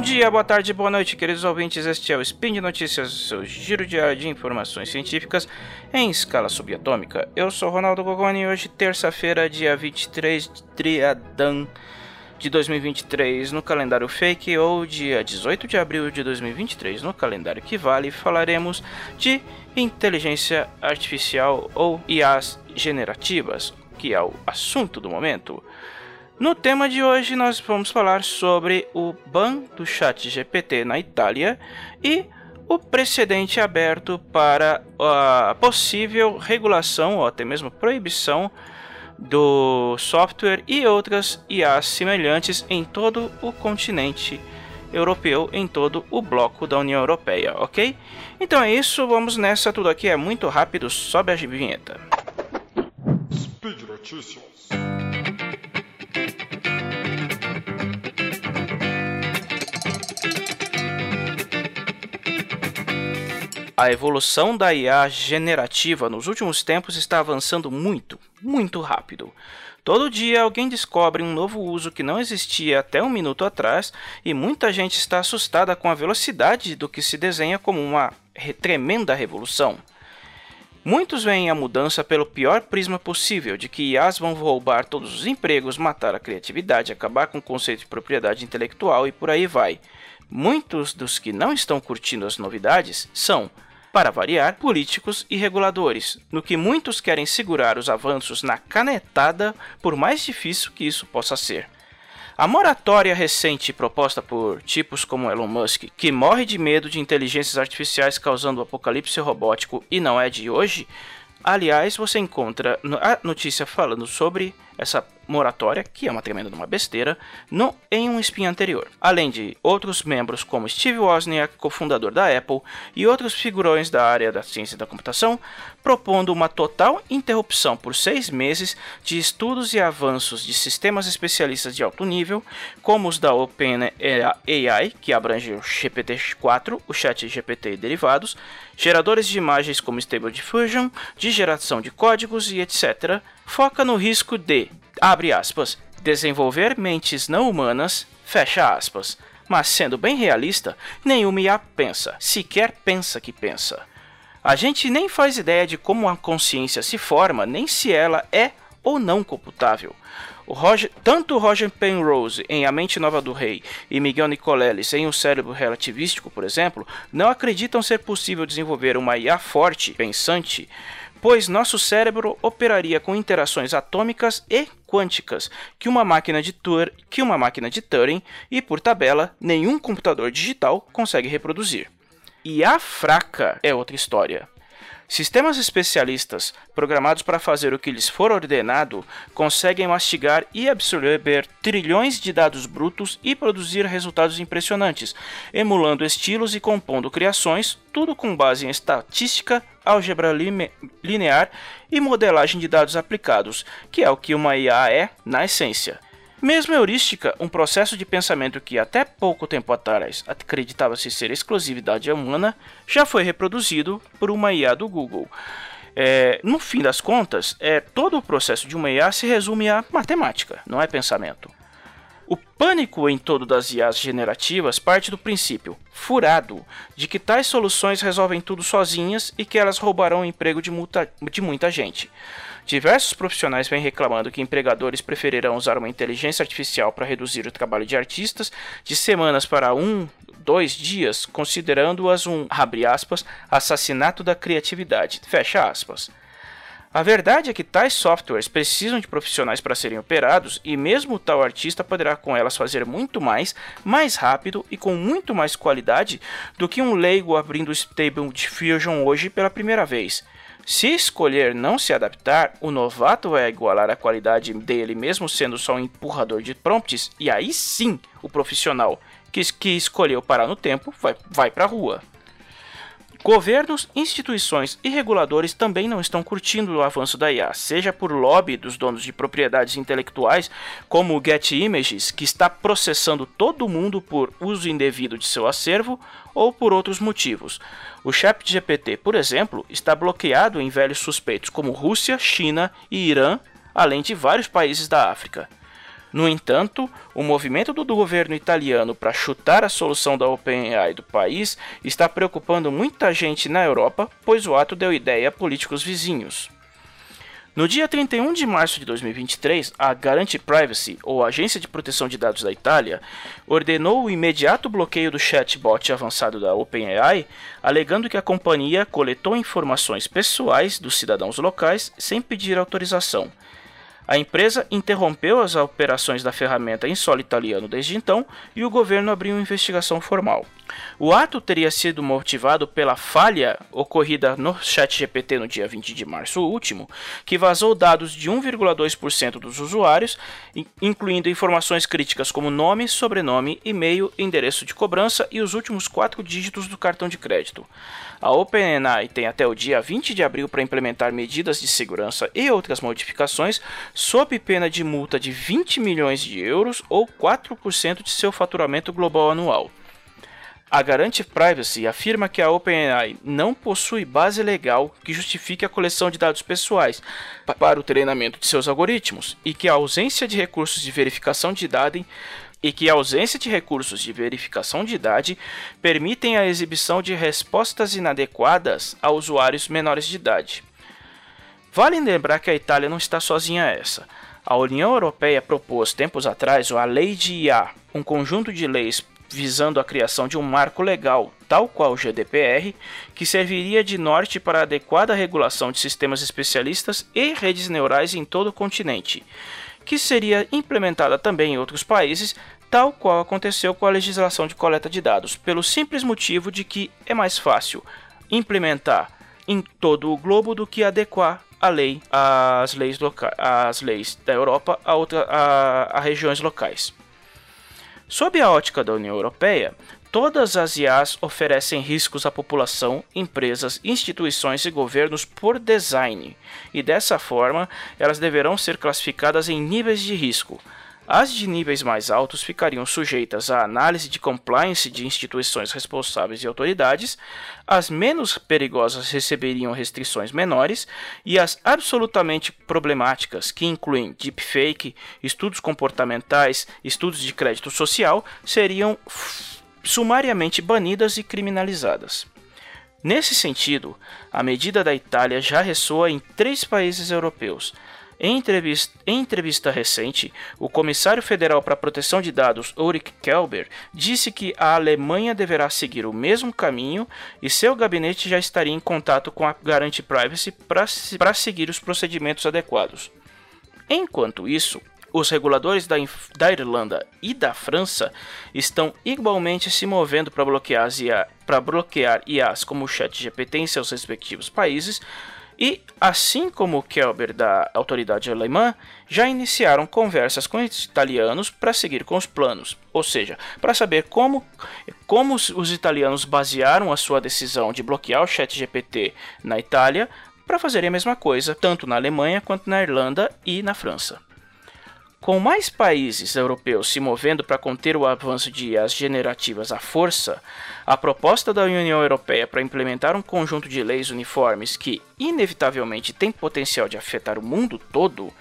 dia, boa tarde, boa noite, queridos ouvintes. Este é o Spin de Notícias, seu giro diário de informações científicas em escala subatômica. Eu sou Ronaldo Gogoni e hoje, terça-feira, dia 23 de Triadan de 2023 no calendário fake ou dia 18 de abril de 2023 no calendário que vale, falaremos de inteligência artificial ou IAs generativas, que é o assunto do momento. No tema de hoje, nós vamos falar sobre o ban do chat GPT na Itália e o precedente aberto para a possível regulação ou até mesmo proibição do software e outras IAs semelhantes em todo o continente europeu, em todo o bloco da União Europeia, ok? Então é isso, vamos nessa, tudo aqui é muito rápido, sobe a vinheta. Speed Notícias. A evolução da IA generativa nos últimos tempos está avançando muito, muito rápido. Todo dia alguém descobre um novo uso que não existia até um minuto atrás e muita gente está assustada com a velocidade do que se desenha como uma tremenda revolução. Muitos veem a mudança pelo pior prisma possível, de que IAs vão roubar todos os empregos, matar a criatividade, acabar com o conceito de propriedade intelectual e por aí vai. Muitos dos que não estão curtindo as novidades são para variar, políticos e reguladores, no que muitos querem segurar os avanços na canetada, por mais difícil que isso possa ser. A moratória recente proposta por tipos como Elon Musk, que morre de medo de inteligências artificiais causando o apocalipse robótico e não é de hoje, aliás, você encontra a notícia falando sobre essa moratória, que é uma tremenda uma besteira, no, em um spin anterior. Além de outros membros como Steve Wozniak, cofundador da Apple, e outros figurões da área da ciência da computação, propondo uma total interrupção por seis meses de estudos e avanços de sistemas especialistas de alto nível, como os da OpenAI, que abrange o GPT-4, o Chat GPT e derivados, geradores de imagens como Stable Diffusion, de geração de códigos e etc., foca no risco de abre aspas, desenvolver mentes não humanas, fecha aspas. Mas sendo bem realista, nenhuma IA pensa, sequer pensa que pensa. A gente nem faz ideia de como a consciência se forma, nem se ela é ou não computável. O Roger, tanto Roger Penrose em A Mente Nova do Rei e Miguel Nicoleles em O Cérebro Relativístico, por exemplo, não acreditam ser possível desenvolver uma IA forte, pensante, pois nosso cérebro operaria com interações atômicas e quânticas que uma máquina de Turing, que uma máquina de Turing e por tabela nenhum computador digital consegue reproduzir. E a fraca é outra história. Sistemas especialistas, programados para fazer o que lhes for ordenado, conseguem mastigar e absorver trilhões de dados brutos e produzir resultados impressionantes, emulando estilos e compondo criações, tudo com base em estatística, álgebra linear e modelagem de dados aplicados, que é o que uma IA é na essência. Mesmo heurística, um processo de pensamento que até pouco tempo atrás acreditava-se ser exclusividade humana, já foi reproduzido por uma IA do Google. É, no fim das contas, é, todo o processo de uma IA se resume a matemática, não é pensamento. O pânico em todo das IAs generativas parte do princípio, furado, de que tais soluções resolvem tudo sozinhas e que elas roubarão o emprego de, muita, de muita gente. Diversos profissionais vêm reclamando que empregadores preferirão usar uma inteligência artificial para reduzir o trabalho de artistas de semanas para um, dois dias, considerando-as um, aspas, assassinato da criatividade, fecha aspas. A verdade é que tais softwares precisam de profissionais para serem operados e mesmo tal artista poderá com elas fazer muito mais, mais rápido e com muito mais qualidade do que um leigo abrindo Stable Diffusion hoje pela primeira vez. Se escolher não se adaptar, o novato vai igualar a qualidade dele mesmo sendo só um empurrador de prompts e aí sim o profissional que, que escolheu parar no tempo vai, vai para a rua. Governos, instituições e reguladores também não estão curtindo o avanço da IA, seja por lobby dos donos de propriedades intelectuais, como o Get Images, que está processando todo mundo por uso indevido de seu acervo, ou por outros motivos. O ChatGPT, por exemplo, está bloqueado em velhos suspeitos como Rússia, China e Irã, além de vários países da África. No entanto, o movimento do governo italiano para chutar a solução da OpenAI do país está preocupando muita gente na Europa, pois o ato deu ideia a políticos vizinhos. No dia 31 de março de 2023, a Garante Privacy, ou Agência de Proteção de Dados da Itália, ordenou o imediato bloqueio do chatbot avançado da OpenAI, alegando que a companhia coletou informações pessoais dos cidadãos locais sem pedir autorização. A empresa interrompeu as operações da ferramenta em solo italiano desde então e o governo abriu uma investigação formal. O ato teria sido motivado pela falha ocorrida no ChatGPT no dia 20 de março último, que vazou dados de 1,2% dos usuários, incluindo informações críticas como nome, sobrenome, e-mail, endereço de cobrança e os últimos quatro dígitos do cartão de crédito. A OpenAI tem até o dia 20 de abril para implementar medidas de segurança e outras modificações, sob pena de multa de 20 milhões de euros ou 4% de seu faturamento global anual. A Garante Privacy afirma que a OpenAI não possui base legal que justifique a coleção de dados pessoais para o treinamento de seus algoritmos e que a ausência de recursos de verificação de dados e que a ausência de recursos de verificação de idade permitem a exibição de respostas inadequadas a usuários menores de idade. Vale lembrar que a Itália não está sozinha essa. A União Europeia propôs tempos atrás a Lei de IA, um conjunto de leis visando a criação de um marco legal, tal qual o GDPR, que serviria de norte para a adequada regulação de sistemas especialistas e redes neurais em todo o continente, que seria implementada também em outros países, tal qual aconteceu com a legislação de coleta de dados, pelo simples motivo de que é mais fácil implementar em todo o globo do que adequar a lei às leis, às leis da Europa a, outra, a, a regiões locais. Sob a ótica da União Europeia, todas as IAs oferecem riscos à população, empresas, instituições e governos por design, e dessa forma elas deverão ser classificadas em níveis de risco, as de níveis mais altos ficariam sujeitas à análise de compliance de instituições responsáveis e autoridades, as menos perigosas receberiam restrições menores e as absolutamente problemáticas, que incluem deepfake, estudos comportamentais, estudos de crédito social, seriam sumariamente banidas e criminalizadas. Nesse sentido, a medida da Itália já ressoa em três países europeus, em entrevista, em entrevista recente, o comissário federal para a proteção de dados, Ulrich Kelber, disse que a Alemanha deverá seguir o mesmo caminho e seu gabinete já estaria em contato com a Garante Privacy para seguir os procedimentos adequados. Enquanto isso, os reguladores da, da, Irlanda e da França estão igualmente se movendo para bloquear, IA, bloquear IAs como o ChatGPT em seus respectivos países, e, assim como o Kelber da autoridade alemã, já iniciaram conversas com os italianos para seguir com os planos, ou seja, para saber como, como os italianos basearam a sua decisão de bloquear o ChatGPT na Itália para fazerem a mesma coisa, tanto na Alemanha quanto na Irlanda e na França. Com mais países europeus se movendo para conter o avanço de IAs generativas à força, a proposta da União Europeia para implementar um conjunto de leis uniformes que, inevitavelmente, tem potencial de afetar o mundo todo,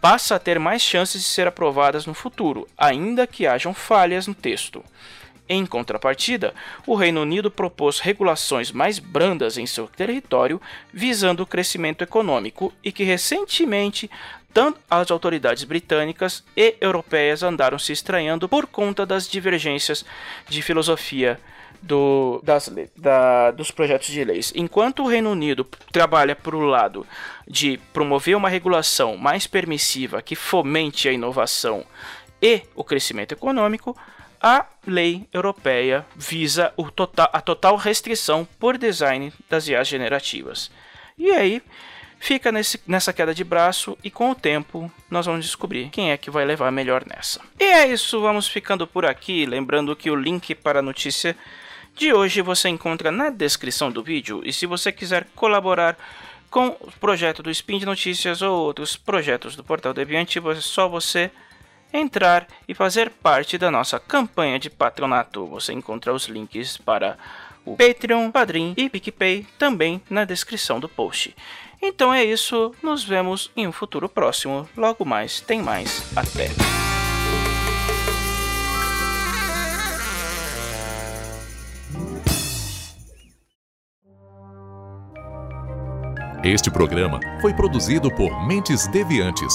passa a ter mais chances de ser aprovadas no futuro, ainda que hajam falhas no texto. Em contrapartida, o Reino Unido propôs regulações mais brandas em seu território, visando o crescimento econômico e que recentemente tanto as autoridades britânicas e europeias andaram se estranhando por conta das divergências de filosofia do, das, da, dos projetos de leis. Enquanto o Reino Unido trabalha para o lado de promover uma regulação mais permissiva que fomente a inovação e o crescimento econômico, a lei europeia visa total, a total restrição por design das IAs generativas. E aí, fica nesse, nessa queda de braço e com o tempo nós vamos descobrir quem é que vai levar melhor nessa. E é isso, vamos ficando por aqui. Lembrando que o link para a notícia de hoje você encontra na descrição do vídeo. E se você quiser colaborar com o projeto do Spin de Notícias ou outros projetos do Portal Deviante, é só você entrar e fazer parte da nossa campanha de patronato. Você encontra os links para o Patreon, Padrim e PicPay também na descrição do post. Então é isso, nos vemos em um futuro próximo. Logo mais, tem mais. Até! Este programa foi produzido por Mentes Deviantes